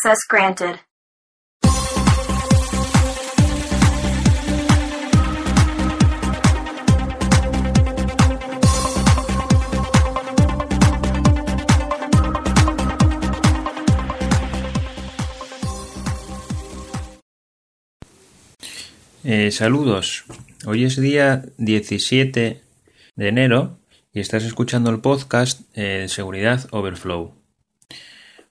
Access granted. Eh, saludos. Hoy es día 17 de enero y estás escuchando el podcast eh, Seguridad Overflow.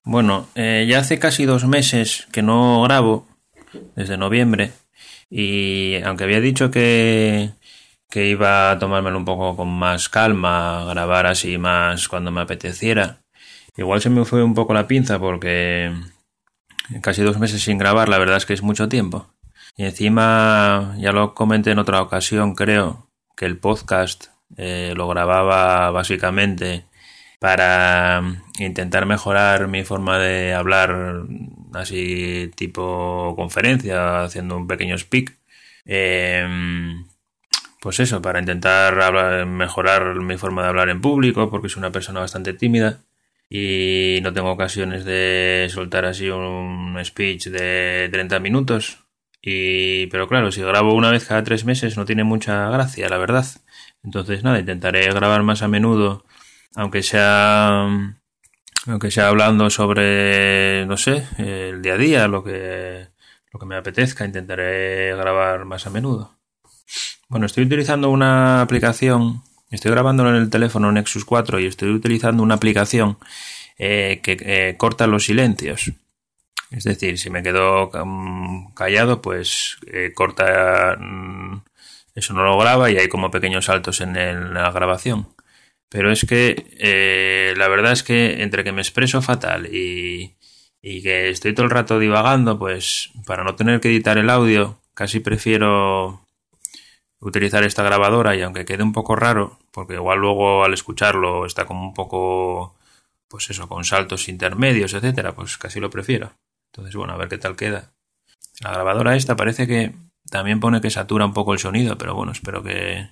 Bueno, eh, ya hace casi dos meses que no grabo, desde noviembre, y aunque había dicho que, que iba a tomármelo un poco con más calma, grabar así más cuando me apeteciera, igual se me fue un poco la pinza porque casi dos meses sin grabar, la verdad es que es mucho tiempo. Y encima, ya lo comenté en otra ocasión, creo, que el podcast eh, lo grababa básicamente para intentar mejorar mi forma de hablar así tipo conferencia, haciendo un pequeño speak. Em, pues eso, para intentar mejorar mi forma de hablar en público, porque soy una persona bastante tímida y no tengo ocasiones de soltar así un speech de 30 minutos y, pero claro, si grabo una vez cada tres meses no tiene mucha gracia, la verdad. Entonces, nada, intentaré grabar más a menudo, aunque sea, aunque sea hablando sobre, no sé, el día a día, lo que, lo que me apetezca, intentaré grabar más a menudo. Bueno, estoy utilizando una aplicación, estoy grabándolo en el teléfono Nexus 4 y estoy utilizando una aplicación eh, que eh, corta los silencios. Es decir, si me quedo mm, callado, pues eh, corta, mm, eso no lo graba y hay como pequeños saltos en, la grabación. Pero es que eh, la verdad es que entre que me expreso fatal y, y que estoy todo el rato divagando, pues para no tener que editar el audio, casi prefiero utilizar esta grabadora y aunque quede un poco raro, porque igual luego al escucharlo está como un poco, pues eso, con saltos intermedios, etcétera, pues casi lo prefiero. Entonces, bueno, a ver qué tal queda. La grabadora esta parece que también pone que satura un poco el sonido, pero bueno, espero que,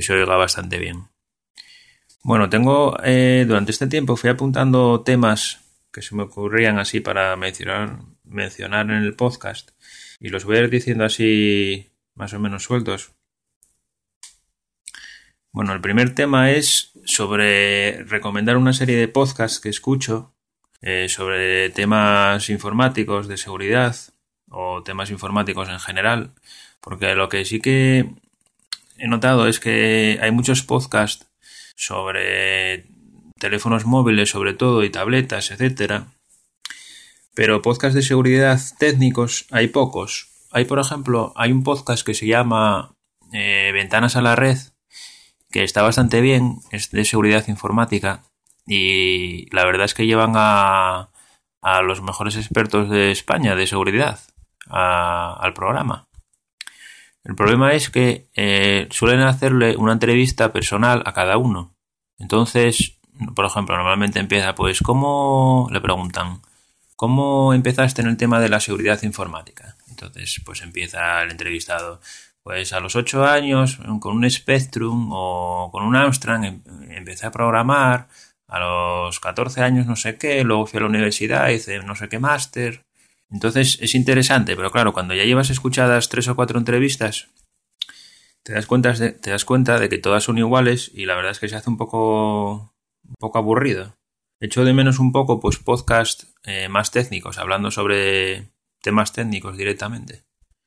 se oiga bastante bien. Bueno, tengo, eh, durante este tiempo fui apuntando temas que se me ocurrían así para mencionar, en el podcast y los voy a ir diciendo así más o menos sueltos. Bueno, el primer tema es sobre recomendar una serie de podcasts que escucho eh, sobre temas informáticos de seguridad o temas informáticos en general, porque lo que sí que he notado es que hay muchos podcasts sobre teléfonos móviles sobre todo y tabletas, etcétera, pero podcasts de seguridad técnicos hay pocos. Hay, por ejemplo, hay un podcast que se llama eh, Ventanas a la Red, que está bastante bien, es de seguridad informática, y la verdad es que llevan a, a los mejores expertos de España de seguridad al programa. El problema es que eh, suelen hacerle una entrevista personal a cada uno. Entonces, por ejemplo, normalmente empieza, pues, ¿cómo le preguntan? ¿Cómo empezaste en el tema de la seguridad informática? Entonces, pues empieza el entrevistado. Pues a los 8 años, con un Spectrum o con un Amstrad, em, empecé a programar a los 14 años no sé qué, luego fui a la universidad, hice no sé qué máster. Entonces es interesante, pero claro, cuando ya llevas escuchadas tres o cuatro entrevistas, te das cuenta de, te das cuenta de que todas son iguales y la verdad es que se hace un poco, un poco aburrido. Echo de menos un poco, pues, podcast eh, más técnicos, hablando sobre temas técnicos directamente,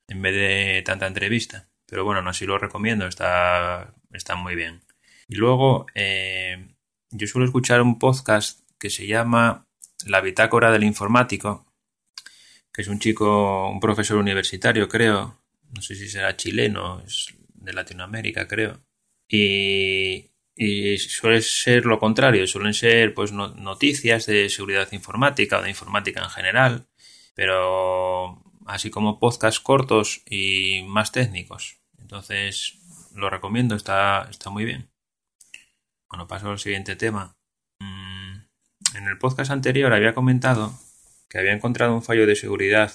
en vez de tanta entrevista. Pero bueno, no así lo recomiendo, está, está muy bien. Y luego, eh, yo suelo escuchar un podcast que se llama La Bitácora del Informático, que es un chico, un profesor universitario, creo, no sé si será chileno, es de Latinoamérica, creo. Y, suele ser lo contrario, suelen ser pues noticias de seguridad informática o de informática en general, pero así como podcasts cortos y más técnicos. Entonces, lo recomiendo, está, está muy bien. Bueno, paso al siguiente tema. Mm, en el podcast anterior había comentado que había encontrado un fallo de seguridad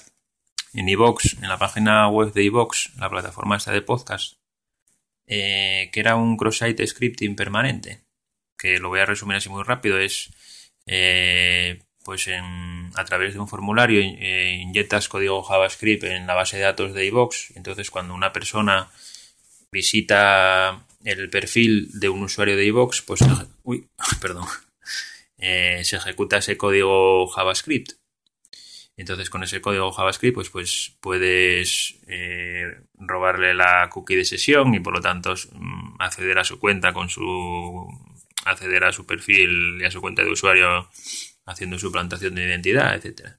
en iVox, en la página web de iVox, la plataforma esta de podcast, eh, que era un cross-site scripting permanente, que lo voy a resumir así muy rápido, es eh, pues a través de un formulario eh, inyectas código JavaScript en la base de datos de iVox. Entonces, cuando una persona visita el perfil de un usuario de iVox, pues uy, perdón, se ejecuta ese código JavaScript. Entonces, con ese código JavaScript, pues, pues puedes eh, robarle la cookie de sesión y por lo tanto mm, acceder a su cuenta con su acceder a su perfil y a su cuenta de usuario haciendo su plantación de identidad, etcétera.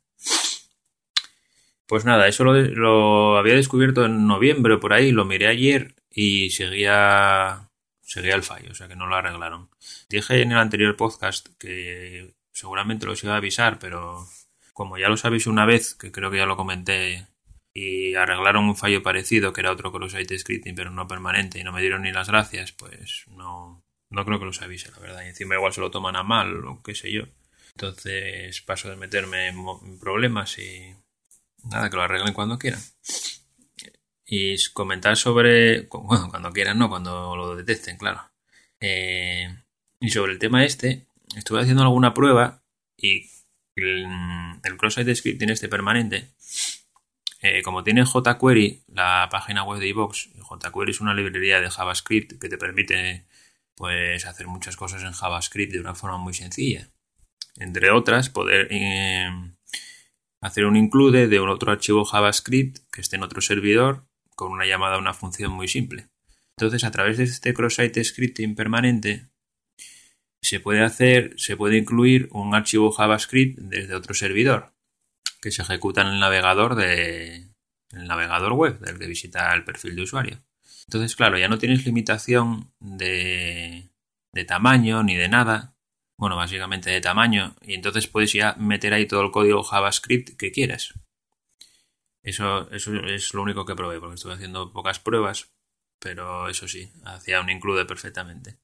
Pues nada, eso lo, había descubierto en noviembre por ahí, lo miré ayer y seguía seguía el fallo, o sea que no lo arreglaron. Dije en el anterior podcast que seguramente los iba a avisar, pero como ya lo sabéis una vez, que creo que ya lo comenté, y arreglaron un fallo parecido, que era otro cross-site scripting, pero no permanente, y no me dieron ni las gracias, pues no, no creo que los avise, la verdad. Y encima igual se lo toman a mal o qué sé yo. Entonces paso de meterme en problemas y nada, que lo arreglen cuando quieran. Y comentar sobre, bueno, cuando quieran, no, cuando lo detecten, claro. Eh, y sobre el tema este, estuve haciendo alguna prueba y el, cross-site scripting este permanente, eh, como tiene jQuery, la página web de iVox, jQuery es una librería de JavaScript que te permite pues hacer muchas cosas en JavaScript de una forma muy sencilla. Entre otras, poder eh, hacer un include de un otro archivo JavaScript que esté en otro servidor con una llamada a una función muy simple. Entonces, a través de este cross-site scripting permanente, se puede hacer, se puede incluir un archivo JavaScript desde otro servidor que se ejecuta en el navegador de el navegador web del que visita el perfil de usuario. Entonces, claro, ya no tienes limitación de, de tamaño ni de nada. Bueno, básicamente de tamaño. Y entonces puedes ya meter ahí todo el código JavaScript que quieras. Eso, eso es lo único que probé, porque estuve haciendo pocas pruebas. Pero eso sí, hacía un include perfectamente.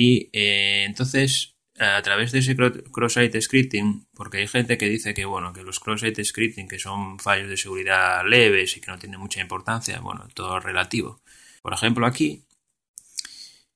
Y eh, entonces, a través de ese cross-site scripting, porque hay gente que dice que, bueno, que los cross-site scripting, que son fallos de seguridad leves y que no tienen mucha importancia, bueno, todo relativo. Por ejemplo, aquí,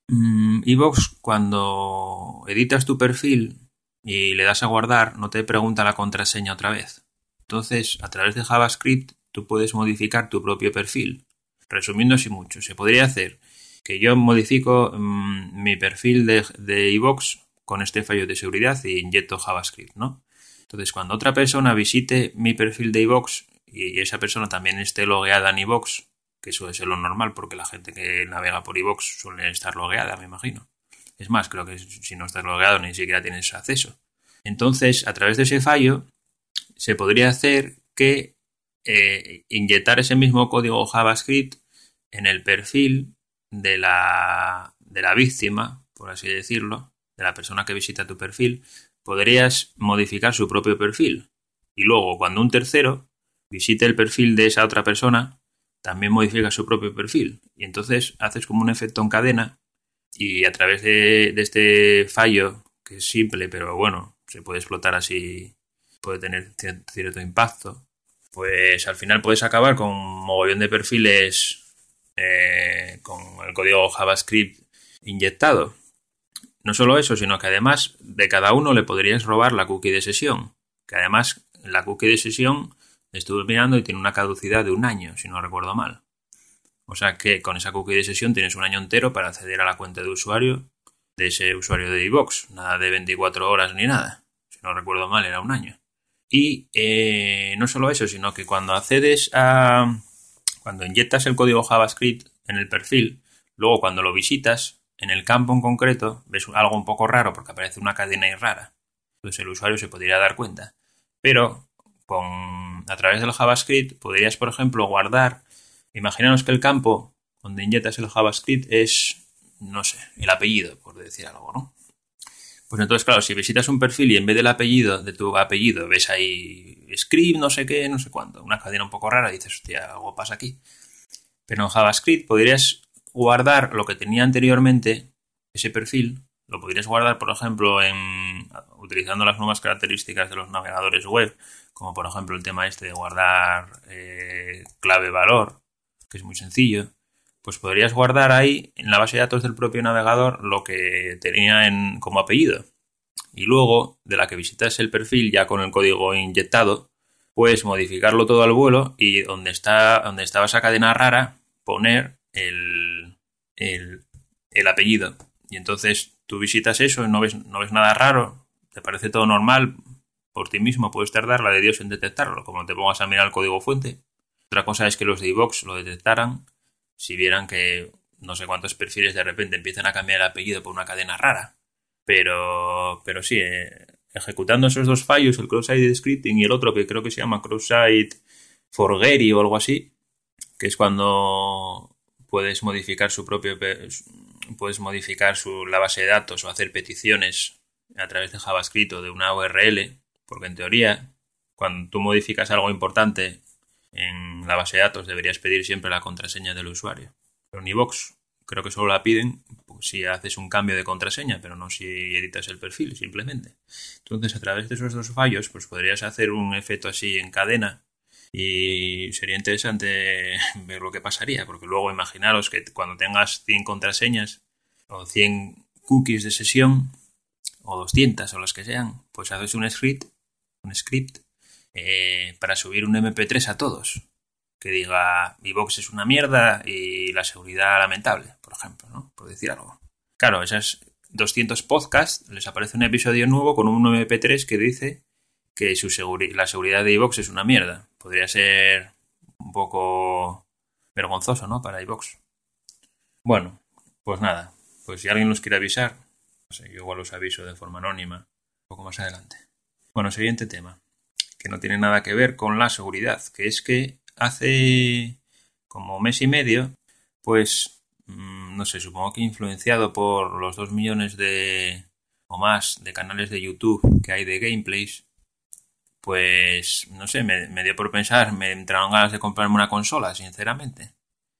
mm, Evox, cuando editas tu perfil y le das a guardar, no te pregunta la contraseña otra vez. Entonces, a través de JavaScript, tú puedes modificar tu propio perfil. Resumiendo así mucho, se podría hacer que yo modifico mm, mi perfil de, de con este fallo de seguridad y inyecto JavaScript, ¿no? Entonces, cuando otra persona visite mi perfil de iVox y esa persona también esté logueada en iVox que eso es lo normal porque la gente que navega por iVoox suele estar logueada, me imagino. Es más, creo que si no estás logueado ni siquiera tienes acceso. Entonces, a través de ese fallo, se podría hacer que eh, inyectar ese mismo código JavaScript en el perfil de la, de la víctima, por así decirlo, de la persona que visita tu perfil, podrías modificar su propio perfil. Y luego, cuando un tercero visite el perfil de esa otra persona, también modifica su propio perfil. Y entonces haces como un efecto en cadena y a través de, este fallo, que es simple, pero bueno, se puede explotar así, puede tener cierto impacto, pues al final puedes acabar con un mogollón de perfiles eh, con el código JavaScript inyectado. No solo eso, sino que además de cada uno le podrías robar la cookie de sesión. Que además la cookie de sesión Estuve mirando y tiene una caducidad de un año, si no recuerdo mal. O sea que con esa cookie de sesión tienes un año entero para acceder a la cuenta de usuario de ese usuario de iVox. Nada de 24 horas ni nada. Si no recuerdo mal, era un año. Y eh, no solo eso, sino que cuando accedes a. Cuando inyectas el código JavaScript en el perfil, luego cuando lo visitas, en el campo en concreto, ves algo un poco raro porque aparece una cadena ahí rara. Entonces el usuario se podría dar cuenta. Pero con, a través del JavaScript podrías, por ejemplo, guardar, imaginaos que el campo donde inyectas el JavaScript es, no sé, el apellido, por decir algo, ¿no? Pues entonces, claro, si visitas un perfil y en vez del apellido, de tu apellido, ves ahí script, no sé qué, no sé cuánto, una cadena un poco rara, dices, hostia, algo pasa aquí. Pero en JavaScript podrías guardar lo que tenía anteriormente, ese perfil, lo podrías guardar, por ejemplo, en, utilizando las nuevas características de los navegadores web, como por ejemplo el tema este de guardar eh, clave valor, que es muy sencillo, pues podrías guardar ahí en la base de datos del propio navegador lo que tenía en, como apellido. Y luego de la que visitas el perfil ya con el código inyectado, puedes modificarlo todo al vuelo y donde está donde estaba esa cadena rara poner el, el, el apellido. Y entonces tú visitas eso y no ves, no ves nada raro, te parece todo normal, por ti mismo puedes tardar la de Dios en detectarlo, como te pongas a mirar el código fuente. Otra cosa es que los de iVox lo detectaran si vieran que no sé cuántos perfiles de repente empiezan a cambiar el apellido por una cadena rara. Pero, pero sí, eh, ejecutando esos dos fallos, el cross-site scripting y el otro que creo que se llama cross-site forgery o algo así, que es cuando puedes modificar su propio puedes modificar su, la base de datos o hacer peticiones a través de JavaScript o de una URL, porque en teoría, cuando tú modificas algo importante en la base de datos, deberías pedir siempre la contraseña del usuario. Pero en creo que solo la piden si haces un cambio de contraseña, pero no si editas el perfil, simplemente. Entonces, a través de esos dos fallos, pues podrías hacer un efecto así en cadena y sería interesante ver lo que pasaría, porque luego imaginaros que cuando tengas 100 contraseñas o 100 cookies de sesión, o 200 o las que sean, pues haces un script, un script eh, para subir un MP3 a todos. Que diga, mi box es una mierda y la seguridad lamentable, por ejemplo, ¿no? Por decir algo. Claro, esas 200 podcasts les aparece un episodio nuevo con un MP3 que dice que su la seguridad de iVox es una mierda. Podría ser un poco vergonzoso, ¿no? Para iVox. Bueno, pues nada. Pues si alguien los quiere avisar, no sé, yo igual los aviso de forma anónima un poco más adelante. Bueno, siguiente tema, que no tiene nada que ver con la seguridad, que es que hace como mes y medio, pues, mm, no sé, supongo que influenciado por los dos millones de o más de canales de YouTube que hay de gameplays, pues no sé, me, dio por pensar, me entraron ganas de comprarme una consola, sinceramente.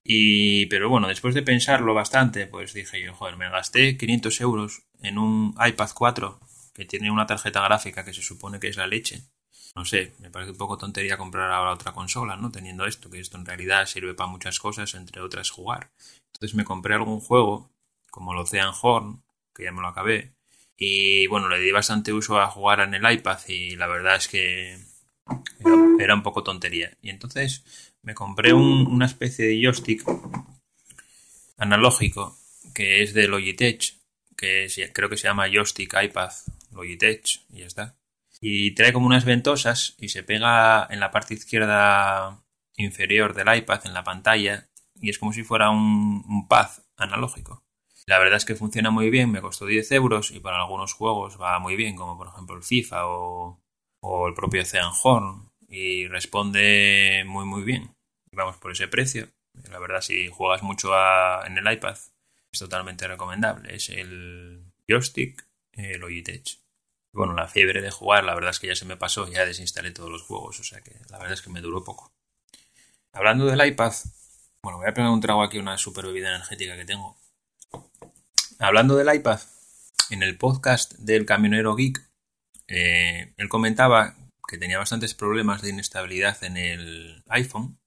Y, pero bueno, después de pensarlo bastante, pues dije yo, joder, me gasté 500 euros en un iPad 4 que tiene una tarjeta gráfica que se supone que es la leche. No sé, me parece un poco tontería comprar ahora otra consola, ¿no? Teniendo esto, que esto en realidad sirve para muchas cosas, entre otras jugar. Entonces me compré algún juego, como el Ocean Horn, que ya me lo acabé, y bueno, le di bastante uso a jugar en el iPad y la verdad es que era, un poco tontería. Y entonces me compré una especie de joystick analógico que es de Logitech, que creo que se llama joystick iPad Logitech y ya está. Y trae como unas ventosas y se pega en la parte izquierda inferior del iPad en la pantalla y es como si fuera un, un pad analógico. La verdad es que funciona muy bien, me costó 10 euros y para algunos juegos va muy bien, como por ejemplo el FIFA o, el propio Ocean Horn, y responde muy muy bien. Vamos por ese precio. La verdad, si juegas mucho en el iPad, es totalmente recomendable. Es el joystick el Logitech. Bueno, la fiebre de jugar, la verdad es que ya se me pasó, ya desinstalé todos los juegos, o sea que la verdad es que me duró poco. Hablando del iPad, bueno, voy a pegar un trago aquí una super bebida energética que tengo. Hablando del iPad, en el podcast del camionero geek, eh, él comentaba que tenía bastantes problemas de inestabilidad en el iPhone,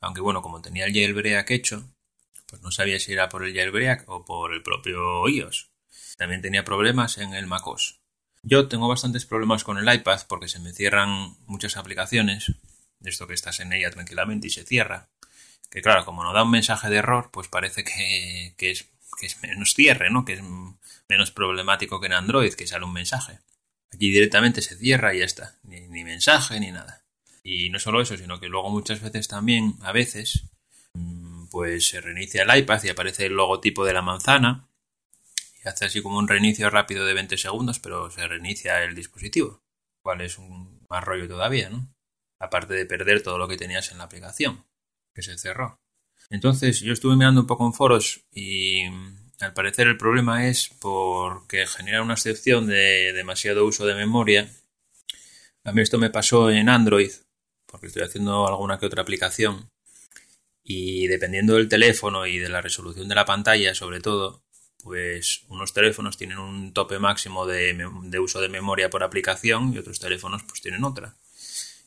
aunque bueno, como tenía el jailbreak hecho, pues no sabía si era por el jailbreak o por el propio iOS. También tenía problemas en el MacOS. Yo tengo bastantes problemas con el iPad porque se me cierran muchas aplicaciones, de esto que estás en ella tranquilamente y se cierra. Que claro, como no da un mensaje de error, pues parece que, que es menos cierre, ¿no? Que es menos problemático que en Android, que sale un mensaje. Aquí directamente se cierra y ya está. Ni, mensaje ni nada. Y no solo eso, sino que luego muchas veces también, a veces, mm, pues se reinicia el iPad y aparece el logotipo de la manzana. Hace así como un reinicio rápido de 20 segundos, pero se reinicia el dispositivo. Cual es un más rollo todavía, ¿no? Aparte de perder todo lo que tenías en la aplicación, que se cerró. Entonces yo estuve mirando un poco en foros y al parecer el problema es porque genera una excepción de demasiado uso de memoria. A mí esto me pasó en Android, porque estoy haciendo alguna que otra aplicación. Y dependiendo del teléfono y de la resolución de la pantalla, sobre todo, pues unos teléfonos tienen un tope máximo de, uso de memoria por aplicación y otros teléfonos pues tienen otra.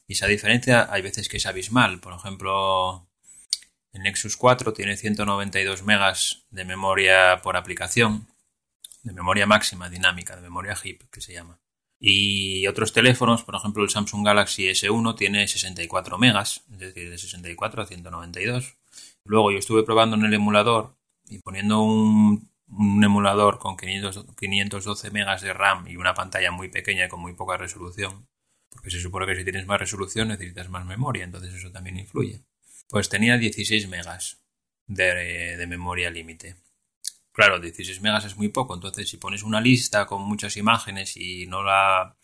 Y esa diferencia hay veces que es abismal. Por ejemplo, el Nexus 4 tiene 192 megas de memoria por aplicación, de memoria máxima dinámica, de memoria HIP, que se llama. Y otros teléfonos, por ejemplo el Samsung Galaxy S1 tiene 64 megas, es decir, de 64 a 192. Luego yo estuve probando en el emulador y poniendo un, emulador con 512 megas de RAM y una pantalla muy pequeña y con muy poca resolución, porque se supone que si tienes más resolución necesitas más memoria, entonces eso también influye. Pues tenía 16 megas de, de memoria límite. Claro, 16 megas es muy poco, entonces si pones una lista con muchas imágenes y no la,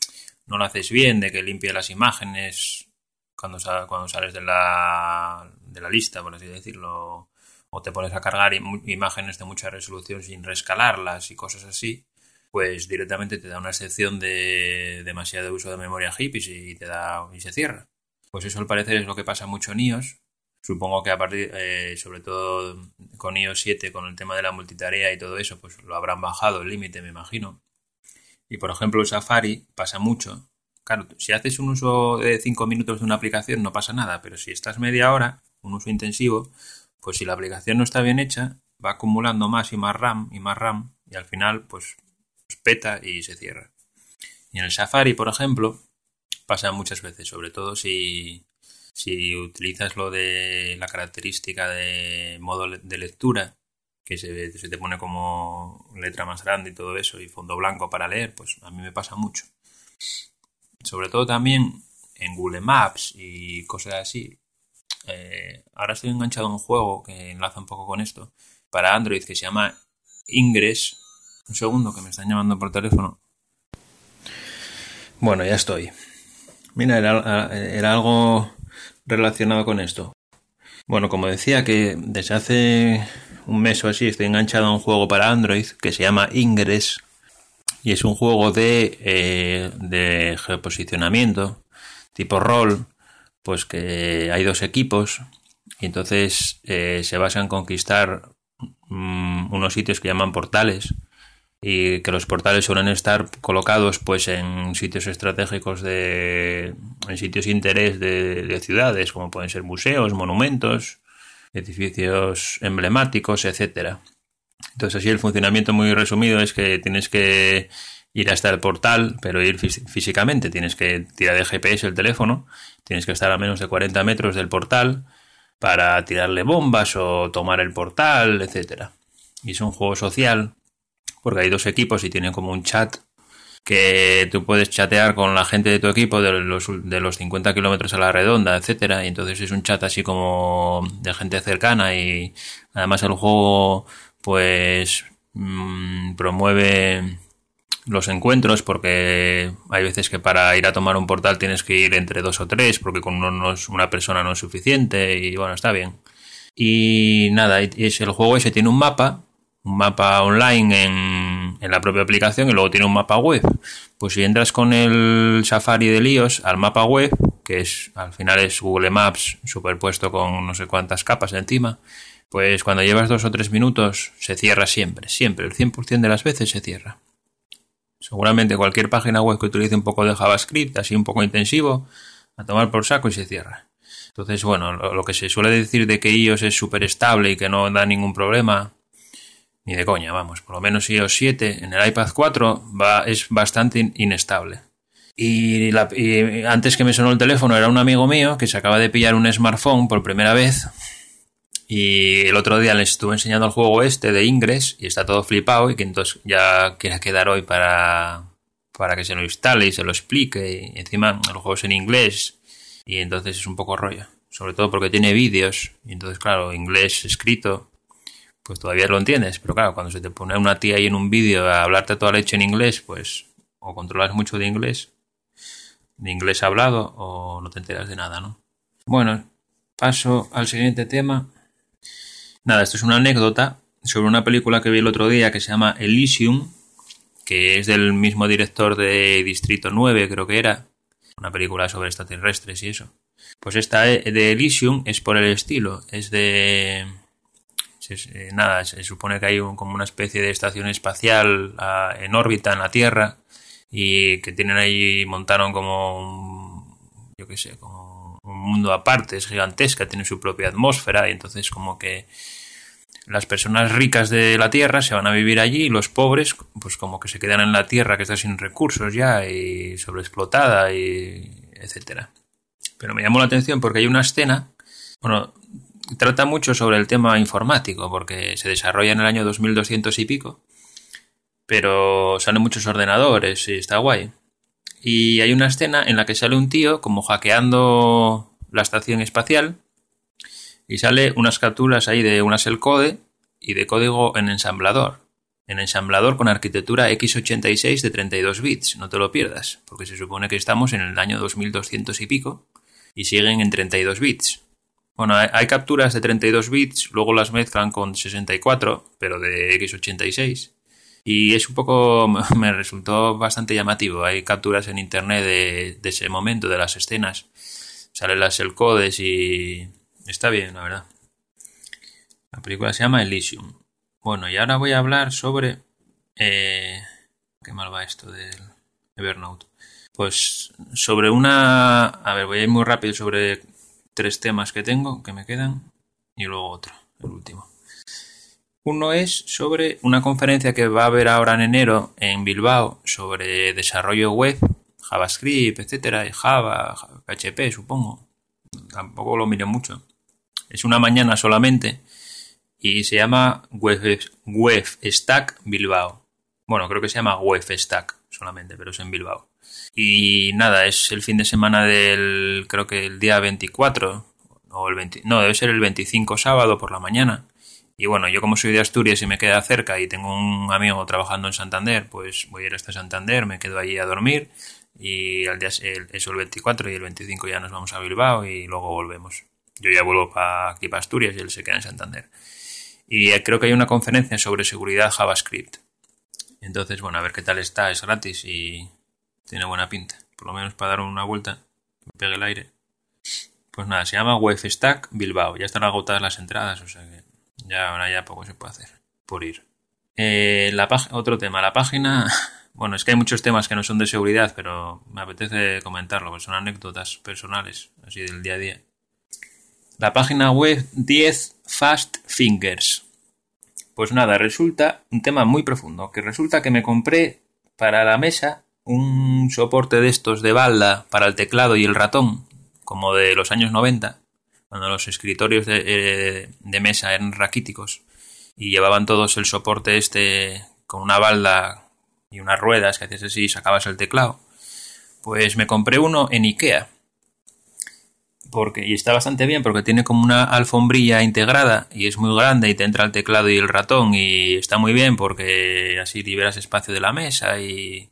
no la haces bien, de que limpie las imágenes cuando, cuando sales de la, de la lista, por así decirlo, o te pones a cargar imágenes de mucha resolución sin rescalarlas y cosas así, pues directamente te da una excepción de demasiado uso de memoria HIP y, te da, y se cierra. Pues eso al parecer es lo que pasa mucho en iOS Supongo que a partir, eh, sobre todo con iOS 7, con el tema de la multitarea y todo eso, pues lo habrán bajado el límite, me imagino. Y por ejemplo, Safari pasa mucho. Claro, si haces un uso de 5 minutos de una aplicación no pasa nada, pero si estás media hora, un uso intensivo, pues si la aplicación no está bien hecha, va acumulando más y más RAM y más RAM y al final pues, pues peta y se cierra. Y en el Safari, por ejemplo, pasa muchas veces, sobre todo si, si utilizas lo de la característica de modo de lectura, que se, se, te pone como letra más grande y todo eso, y fondo blanco para leer, pues a mí me pasa mucho. Sobre todo también en Google Maps y cosas así. Eh, ahora estoy enganchado a un juego que enlaza un poco con esto, para Android, que se llama Ingress. Un segundo, que me están llamando por teléfono. Bueno, ya estoy. Mira, era algo relacionado con esto? Bueno, como decía que desde hace un mes o así estoy enganchado a un juego para Android que se llama Ingress y es un juego de, eh, de tipo rol, pues que hay dos equipos y entonces eh, se basa en conquistar mm, unos sitios que llaman portales y que los portales suelen estar colocados pues en sitios estratégicos de en sitios de interés de, ciudades como pueden ser museos monumentos edificios emblemáticos etcétera. Entonces así el funcionamiento muy resumido es que tienes que ir hasta el portal pero ir físicamente. Tienes que tirar de GPS el teléfono tienes que estar a menos de 40 metros del portal para tirarle bombas o tomar el portal etcétera. Y es un juego social porque hay dos equipos y tienen como un chat que tú puedes chatear con la gente de tu equipo de los, de los 50 kilómetros a la redonda, etcétera, y entonces es un chat así como de gente cercana y además el juego pues mm, promueve los encuentros porque hay veces que para ir a tomar un portal tienes que ir entre dos o tres porque con uno una persona no es suficiente y bueno, está bien. Y nada, es el juego ese tiene un mapa un mapa online en, en, la propia aplicación y luego tiene un mapa web. Pues si entras con el Safari de iOS al mapa web, que es al final es Google Maps superpuesto con no sé cuántas capas encima, pues cuando llevas dos o tres minutos se cierra siempre, siempre, el 100% de las veces se cierra. Seguramente cualquier página web que utilice un poco de JavaScript, así un poco intensivo, a tomar por saco y se cierra. Entonces, bueno, lo, que se suele decir de que iOS es súper estable y que no da ningún problema, ni de coña, vamos. Por lo menos iOS 7 en el iPad 4 va, es bastante inestable. Y, antes que me sonó el teléfono era un amigo mío que se acaba de pillar un smartphone por primera vez. Y el otro día le estuve enseñando el juego este de Ingress y está todo flipado y que entonces ya quiere quedar hoy para, para que se lo instale y se lo explique. Y encima el juego es en inglés y entonces es un poco rollo. Sobre todo porque tiene vídeos y entonces claro, inglés escrito pues todavía lo entiendes. Pero claro, cuando se te pone una tía ahí en un vídeo a hablarte toda leche en inglés, pues o controlas mucho de inglés, de inglés hablado, o no te enteras de nada, ¿no? Bueno, paso al siguiente tema. Nada, esto es una anécdota sobre una película que vi el otro día que se llama Elysium, que es del mismo director de Distrito 9, creo que era. Una película sobre extraterrestres y eso. Pues esta de Elysium es por el estilo, es de eh, nada, se supone que hay como una especie de estación espacial en órbita en la Tierra y que tienen ahí, montaron como, un, yo qué sé, como un mundo aparte, es gigantesca, tiene su propia atmósfera y entonces como que las personas ricas de la tierra se van a vivir allí y los pobres, pues como que se quedan en la tierra que está sin recursos ya y sobreexplotada y etcétera. Pero me llamó la atención porque hay una escena, bueno, trata mucho sobre el tema informático porque se desarrolla en el año 2200 y pico, pero salen muchos ordenadores y está guay. Y hay una escena en la que sale un tío como hackeando la estación espacial y sale unas capturas ahí de una code y de código en ensamblador. En ensamblador con arquitectura x86 de 32 bits, no te lo pierdas, porque se supone que estamos en el año 2200 y pico y siguen en 32 bits. Bueno, hay, capturas de 32 bits, luego las mezclan con 64, pero de x86. Y es un poco, me resultó bastante llamativo. Hay capturas en internet de, de ese momento, de las escenas. Salen las codes y Está bien, la verdad. La película se llama Elysium. Bueno, y ahora voy a hablar sobre... Eh, qué mal va esto del Evernote. Pues sobre una... A ver, voy a ir muy rápido sobre tres temas que tengo, que me quedan, y luego otro, el último. Uno es sobre una conferencia que va a haber ahora en enero en Bilbao sobre desarrollo web, JavaScript, etcétera, Java, PHP, supongo. Tampoco lo miré mucho. Es una mañana solamente y se llama Web, Stack Bilbao. Bueno, creo que se llama Web Stack solamente, pero es en Bilbao. Y nada, es el fin de semana del, creo que el día 24, o el 20, no, debe ser el 25 sábado por la mañana. Y bueno, yo como soy de Asturias y me queda cerca y tengo un amigo trabajando en Santander, pues voy a ir hasta Santander, me quedo allí a dormir y al día, eso el 24 y el 25 ya nos vamos a Bilbao y luego volvemos. Yo ya vuelvo para aquí para Asturias y él se queda en Santander. Y creo que hay una conferencia sobre seguridad JavaScript. Entonces, bueno, a ver qué tal está, es gratis y tiene buena pinta. Por lo menos para dar una vuelta, me pegue el aire. Pues nada, se llama Stack Bilbao. Ya están agotadas las entradas, o sea que ya ahora ya poco se puede hacer por ir. Eh, la otro tema, la página. Bueno, es que hay muchos temas que no son de seguridad, pero me apetece comentarlo, porque son anécdotas personales, así del día a día la página web 10 Fast Fingers. Pues nada, resulta un tema muy profundo, que resulta que me compré para la mesa un soporte de estos de balda para el teclado y el ratón, como de los años 90, cuando los escritorios de, eh, de mesa eran raquíticos y llevaban todos el soporte este con una balda y unas ruedas que hacías así y sacabas el teclado. Pues me compré uno en Ikea porque, y está bastante bien porque tiene como una alfombrilla integrada y es muy grande y te entra el teclado y el ratón y está muy bien porque así liberas espacio de la mesa y,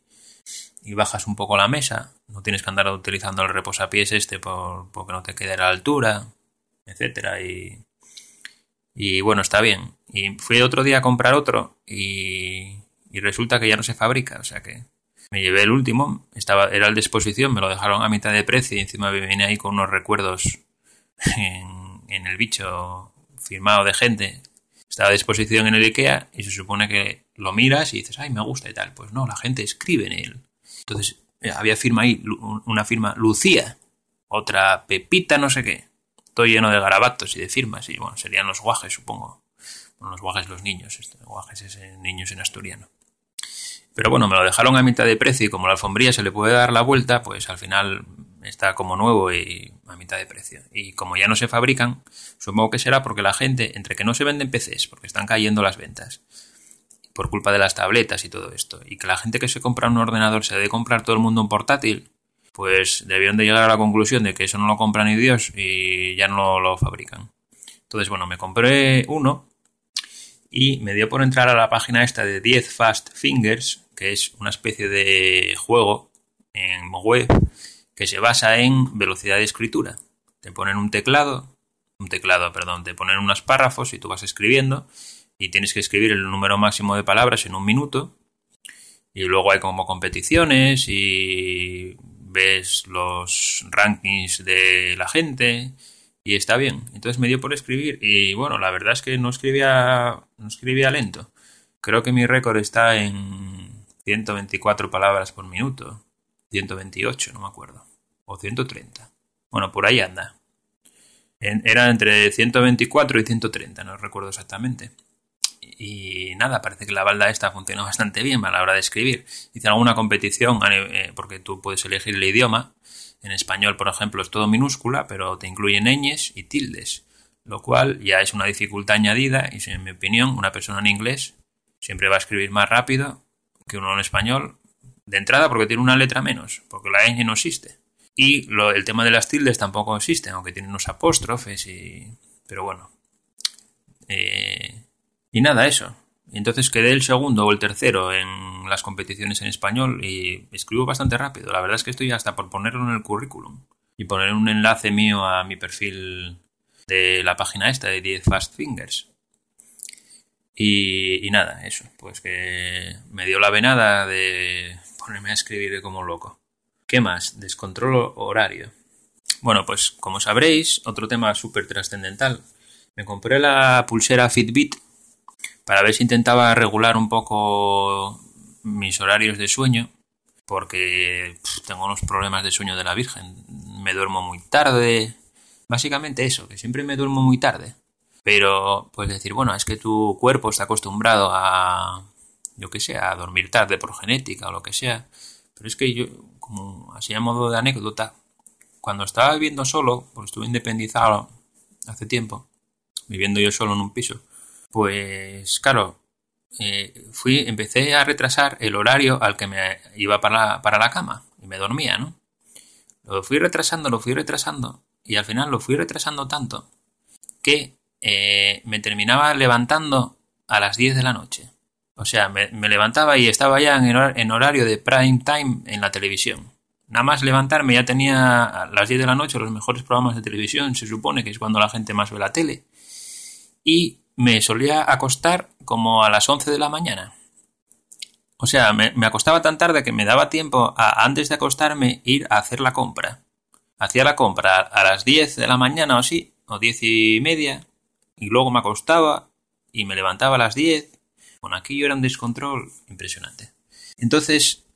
y bajas un poco la mesa. No tienes que andar utilizando el reposapiés este por, porque no te quede a la altura, etcétera y, y bueno, está bien. Y fui otro día a comprar otro y, y resulta que ya no se fabrica, o sea que me llevé el último, estaba, era el de exposición, me lo dejaron a mitad de precio y encima me vine ahí con unos recuerdos en, el bicho firmado de gente. Estaba de exposición en el IKEA y se supone que lo miras y dices, ay, me gusta y tal. Pues no, la gente escribe en él. Entonces, eh, había firma ahí, una firma Lucía, otra Pepita, no sé qué. Todo lleno de garabatos y de firmas. Y bueno, serían los guajes, supongo. Bueno, los guajes los niños, este, guajes es niños en asturiano. Pero bueno, me lo dejaron a mitad de precio y como la alfombría se le puede dar la vuelta, pues al final está como nuevo y a mitad de precio. Y como ya no se fabrican, supongo que será porque la gente, entre que no se venden PCs, porque están cayendo las ventas, por culpa de las tabletas y todo esto, y que la gente que se compra un ordenador se debe comprar todo el mundo un portátil, pues debieron de llegar a la conclusión de que eso no lo compran ni Dios y ya no lo fabrican. Entonces, bueno, me compré uno y me dio por entrar a la página esta de 10 Fast Fingers, que es una especie de juego en web que se basa en velocidad de escritura. Te ponen un teclado, un teclado, perdón, te ponen unos párrafos y tú vas escribiendo y tienes que escribir el número máximo de palabras en un minuto. Y luego hay como competiciones y ves los rankings de la gente y está bien. Entonces me dio por escribir y bueno, la verdad es que no escribía, no escribía lento. Creo que mi récord está en 124 palabras por minuto, 128, no me acuerdo, o 130. Bueno, por ahí anda. era entre 124 y 130, no recuerdo exactamente. Y nada, parece que la balda esta funciona bastante bien a la hora de escribir. Hice alguna competición, eh, porque tú puedes elegir el idioma. En español, por ejemplo, es todo minúscula, pero te incluyen ñes y tildes, lo cual ya es una dificultad añadida y, en mi opinión, una persona en inglés siempre va a escribir más rápido que uno en español, de entrada porque tiene una letra menos, porque la ñ no existe. Y el tema de las tildes tampoco existe, aunque tiene unos apóstrofes y... Pero bueno. Eh, y nada, eso. Entonces quedé el segundo o el tercero en las competiciones en español y escribo bastante rápido. La verdad es que estoy hasta por ponerlo en el currículum y poner un enlace mío a mi perfil de la página esta de 10 Fast Fingers. Y, y, nada, eso, pues que me dio la venada de ponerme a escribir como loco. ¿Qué más? Descontrol horario. Bueno, pues como sabréis, otro tema súper trascendental. Me compré la pulsera Fitbit para ver si intentaba regular un poco mis horarios de sueño, porque tengo unos problemas de sueño de la Virgen. Me duermo muy tarde. Básicamente eso, que siempre me duermo muy tarde. Pero puedes decir, bueno, es que tu cuerpo está acostumbrado a, yo que sé, a dormir tarde por genética o lo que sea. Pero es que yo, como así a modo de anécdota, cuando estaba viviendo solo, porque estuve independizado hace tiempo, viviendo yo solo en un piso, pues claro, eh, fui, empecé a retrasar el horario al que me iba para, para la cama y me dormía, ¿no? Lo fui retrasando, lo fui retrasando y al final lo fui retrasando tanto que eh, me terminaba levantando a las 10 de la noche. O sea, me, levantaba y estaba ya en, horario de prime time en la televisión. Nada más levantarme ya tenía a las 10 de la noche los mejores programas de televisión, se supone que es cuando la gente más ve la tele. Y me solía acostar como a las 11 de la mañana. O sea, me, acostaba tan tarde que me daba tiempo a, antes de acostarme, ir a hacer la compra. Hacía la compra a las 10 de la mañana o así, o 10 y media, y luego me acostaba y me levantaba a las 10. Bueno, aquello era un descontrol impresionante. Entonces,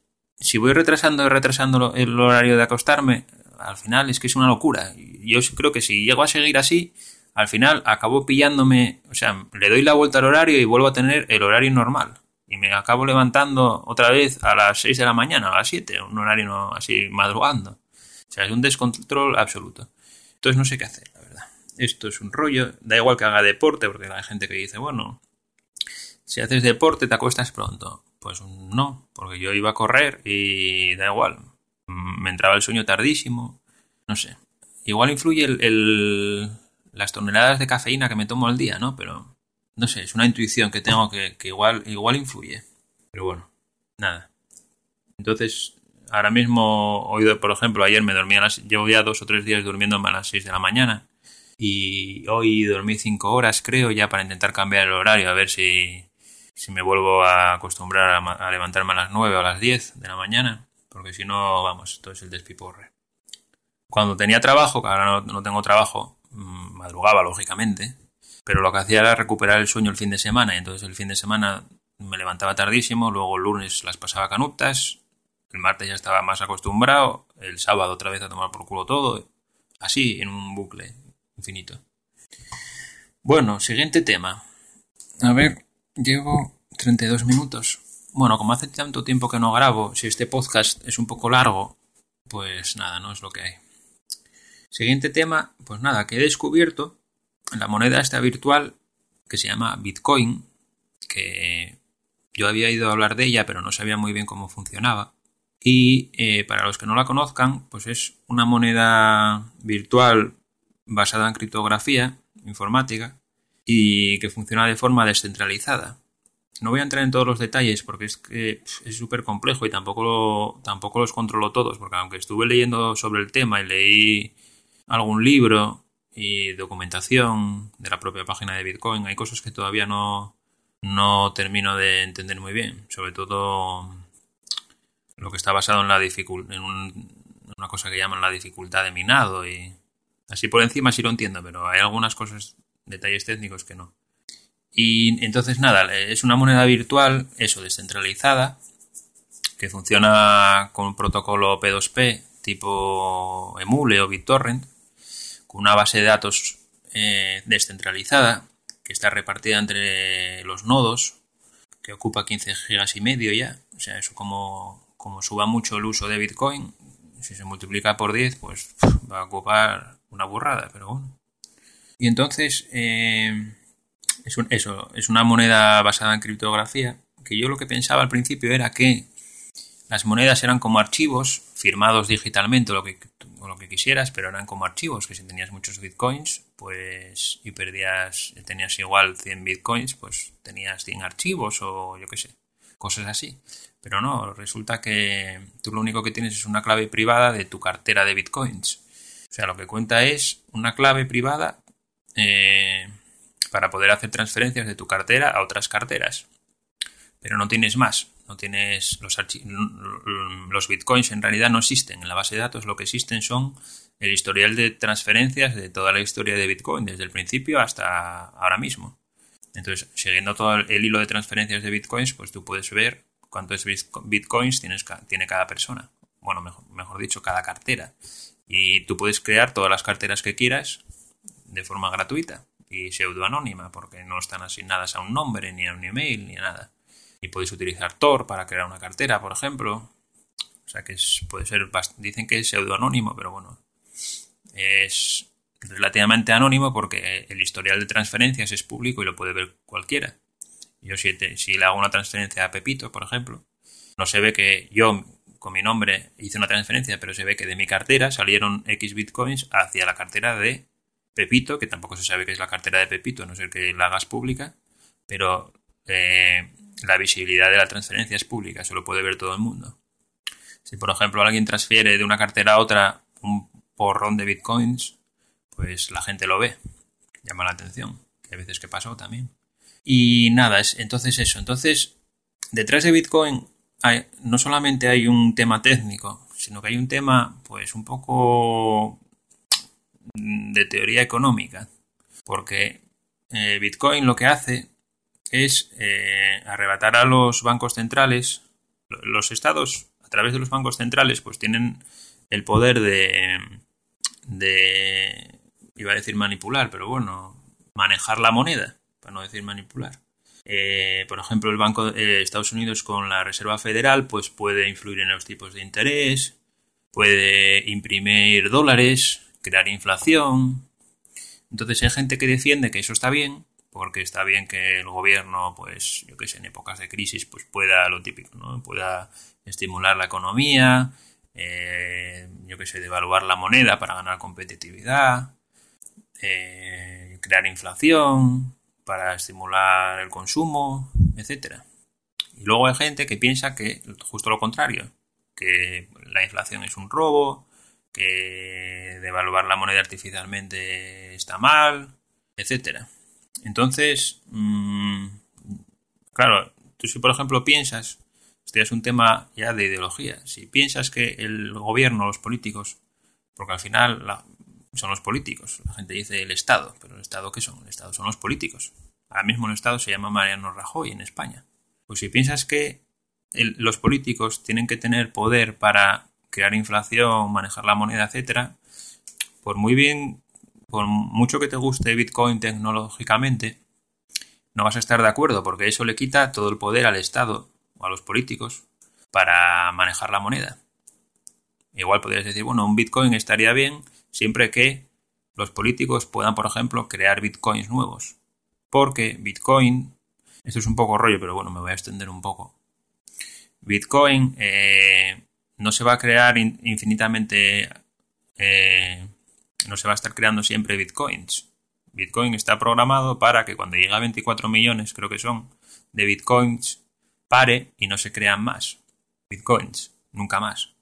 si voy retrasando y retrasando el horario de acostarme, al final es que es una locura. Yo creo que si llego a seguir así, al final acabo pillándome, o sea, le doy la vuelta al horario y vuelvo a tener el horario normal. Y me acabo levantando otra vez a las 6 de la mañana, a las 7, un horario así madrugando. O sea, es un descontrol absoluto. Entonces no sé qué hacer, la verdad. Esto es un rollo. Da igual que haga deporte, porque hay gente que dice, bueno, si haces deporte te acuestas pronto. Pues no, porque yo iba a correr y da igual. Me entraba el sueño tardísimo. No sé. Igual influye el las toneladas de cafeína que me tomo al día, ¿no? Pero no sé, es una intuición que tengo que, igual, igual influye. Pero bueno, nada. Entonces, ahora mismo, hoy, por ejemplo, ayer me dormí a las. Llevo ya dos o tres días durmiéndome a las 6 de la mañana. Y hoy dormí cinco horas, creo, ya para intentar cambiar el horario, a ver si, si me vuelvo a acostumbrar a, levantarme a las 9 o a las 10 de la mañana. Porque si no, vamos, todo es el despiporre. Cuando tenía trabajo, que ahora no tengo trabajo, madrugaba, lógicamente, pero lo que hacía era recuperar el sueño el fin de semana, y entonces el fin de semana me levantaba tardísimo, luego el lunes las pasaba canutas, el martes ya estaba más acostumbrado, el sábado otra vez a tomar por culo todo, así en un bucle infinito. Bueno, siguiente tema. A ver, llevo 32 minutos. Bueno, como hace tanto tiempo que no grabo, si este podcast es un poco largo, pues nada, no es lo que hay. Siguiente tema, pues nada, que he descubierto la moneda esta virtual que se llama Bitcoin, que yo había ido a hablar de ella, pero no sabía muy bien cómo funcionaba. Y eh, para los que no la conozcan, pues es una moneda virtual basada en criptografía informática y que funciona de forma descentralizada. No voy a entrar en todos los detalles porque es que es súper complejo y tampoco, tampoco los controlo todos, porque aunque estuve leyendo sobre el tema y leí algún libro y documentación de la propia página de Bitcoin. Hay cosas que todavía no, no termino de entender muy bien. Sobre todo lo que está basado en la en una cosa que llaman la dificultad de minado y así por encima sí lo entiendo, pero hay algunas cosas, detalles técnicos que no. Y entonces nada, es una moneda virtual, eso, descentralizada, que funciona con un protocolo P2P tipo Emule o BitTorrent una base de datos eh, descentralizada que está repartida entre los nodos, que ocupa 15 gigas y medio ya. O sea, eso como, como suba mucho el uso de Bitcoin, si se multiplica por 10, pues va a ocupar una burrada, pero bueno. Y entonces, eh, es eso, es una moneda basada en criptografía, que yo lo que pensaba al principio era que las monedas eran como archivos firmados digitalmente lo que, lo que quisieras, pero eran como archivos, que si tenías muchos bitcoins, pues y perdías, tenías igual 100 bitcoins, pues tenías 100 archivos o yo qué sé, cosas así. Pero no, resulta que tú lo único que tienes es una clave privada de tu cartera de bitcoins. O sea, lo que cuenta es una clave privada eh, para poder hacer transferencias de tu cartera a otras carteras. Pero no tienes más. No tienes los, los bitcoins en realidad no existen. En la base de datos lo que existen son el historial de transferencias de toda la historia de Bitcoin, desde el principio hasta ahora mismo. Entonces, siguiendo todo el hilo de transferencias de bitcoins, pues tú puedes ver cuántos bitcoins tienes, tiene cada persona. Bueno, mejor, mejor dicho, cada cartera. Y tú puedes crear todas las carteras que quieras de forma gratuita y pseudoanónima, porque no están asignadas a un nombre, ni a un email, ni a nada. Y podéis utilizar Tor para crear una cartera, por ejemplo. O sea que puede ser, dicen que es pseudoanónimo, pero bueno, es relativamente anónimo porque el historial de transferencias es público y lo puede ver cualquiera. Yo si, si le hago una transferencia a Pepito, por ejemplo, no se ve que yo con mi nombre hice una transferencia, pero se ve que de mi cartera salieron X bitcoins hacia la cartera de Pepito, que tampoco se sabe que es la cartera de Pepito, a no ser que la hagas pública, pero eh, la visibilidad de la transferencia es pública, eso lo puede ver todo el mundo. Si por ejemplo alguien transfiere de una cartera a otra un porrón de bitcoins, pues la gente lo ve, llama la atención, que hay veces que pasó también. Y nada, es entonces eso, entonces detrás de Bitcoin no solamente hay un tema técnico, sino que hay un tema pues un poco de teoría económica, porque eh, Bitcoin lo que hace es eh, arrebatar a los bancos centrales, los estados a través de los bancos centrales pues tienen el poder de, de iba a decir manipular, pero bueno, manejar la moneda, para no decir manipular. Eh, por ejemplo, el Banco de Estados Unidos con la Reserva Federal pues puede influir en los tipos de interés, puede imprimir dólares, crear inflación. Entonces hay gente que defiende que eso está bien, porque está bien que el gobierno, pues, yo que sé, en épocas de crisis, pues pueda lo típico, ¿no? Pueda estimular la economía, eh, yo que sé, devaluar la moneda para ganar competitividad, eh, crear inflación, para estimular el consumo, etcétera. Y luego hay gente que piensa que justo lo contrario, que la inflación es un robo, que devaluar la moneda artificialmente está mal, etcétera. Entonces, mm, claro, tú si por ejemplo piensas, este es un tema ya de ideología, si piensas que el gobierno, los políticos, porque al final son los políticos, la gente dice el Estado, pero el Estado ¿qué son? El Estado son los políticos. Ahora mismo el Estado se llama Mariano Rajoy en España. Pues si piensas que los políticos tienen que tener poder para crear inflación, manejar la moneda, etcétera, por muy bien, por mucho que te guste Bitcoin tecnológicamente, no vas a estar de acuerdo porque eso le quita todo el poder al Estado o a los políticos para manejar la moneda. Igual podrías decir, bueno, un Bitcoin estaría bien siempre que los políticos puedan, por ejemplo, crear Bitcoins nuevos. Porque Bitcoin, esto es un poco rollo, pero bueno, me voy a extender un poco. Bitcoin eh, no se va a crear infinitamente, eh, no se va a estar creando siempre bitcoins. Bitcoin está programado para que cuando llegue a 24 millones, creo que son, de bitcoins, pare y no se crean más bitcoins, nunca más.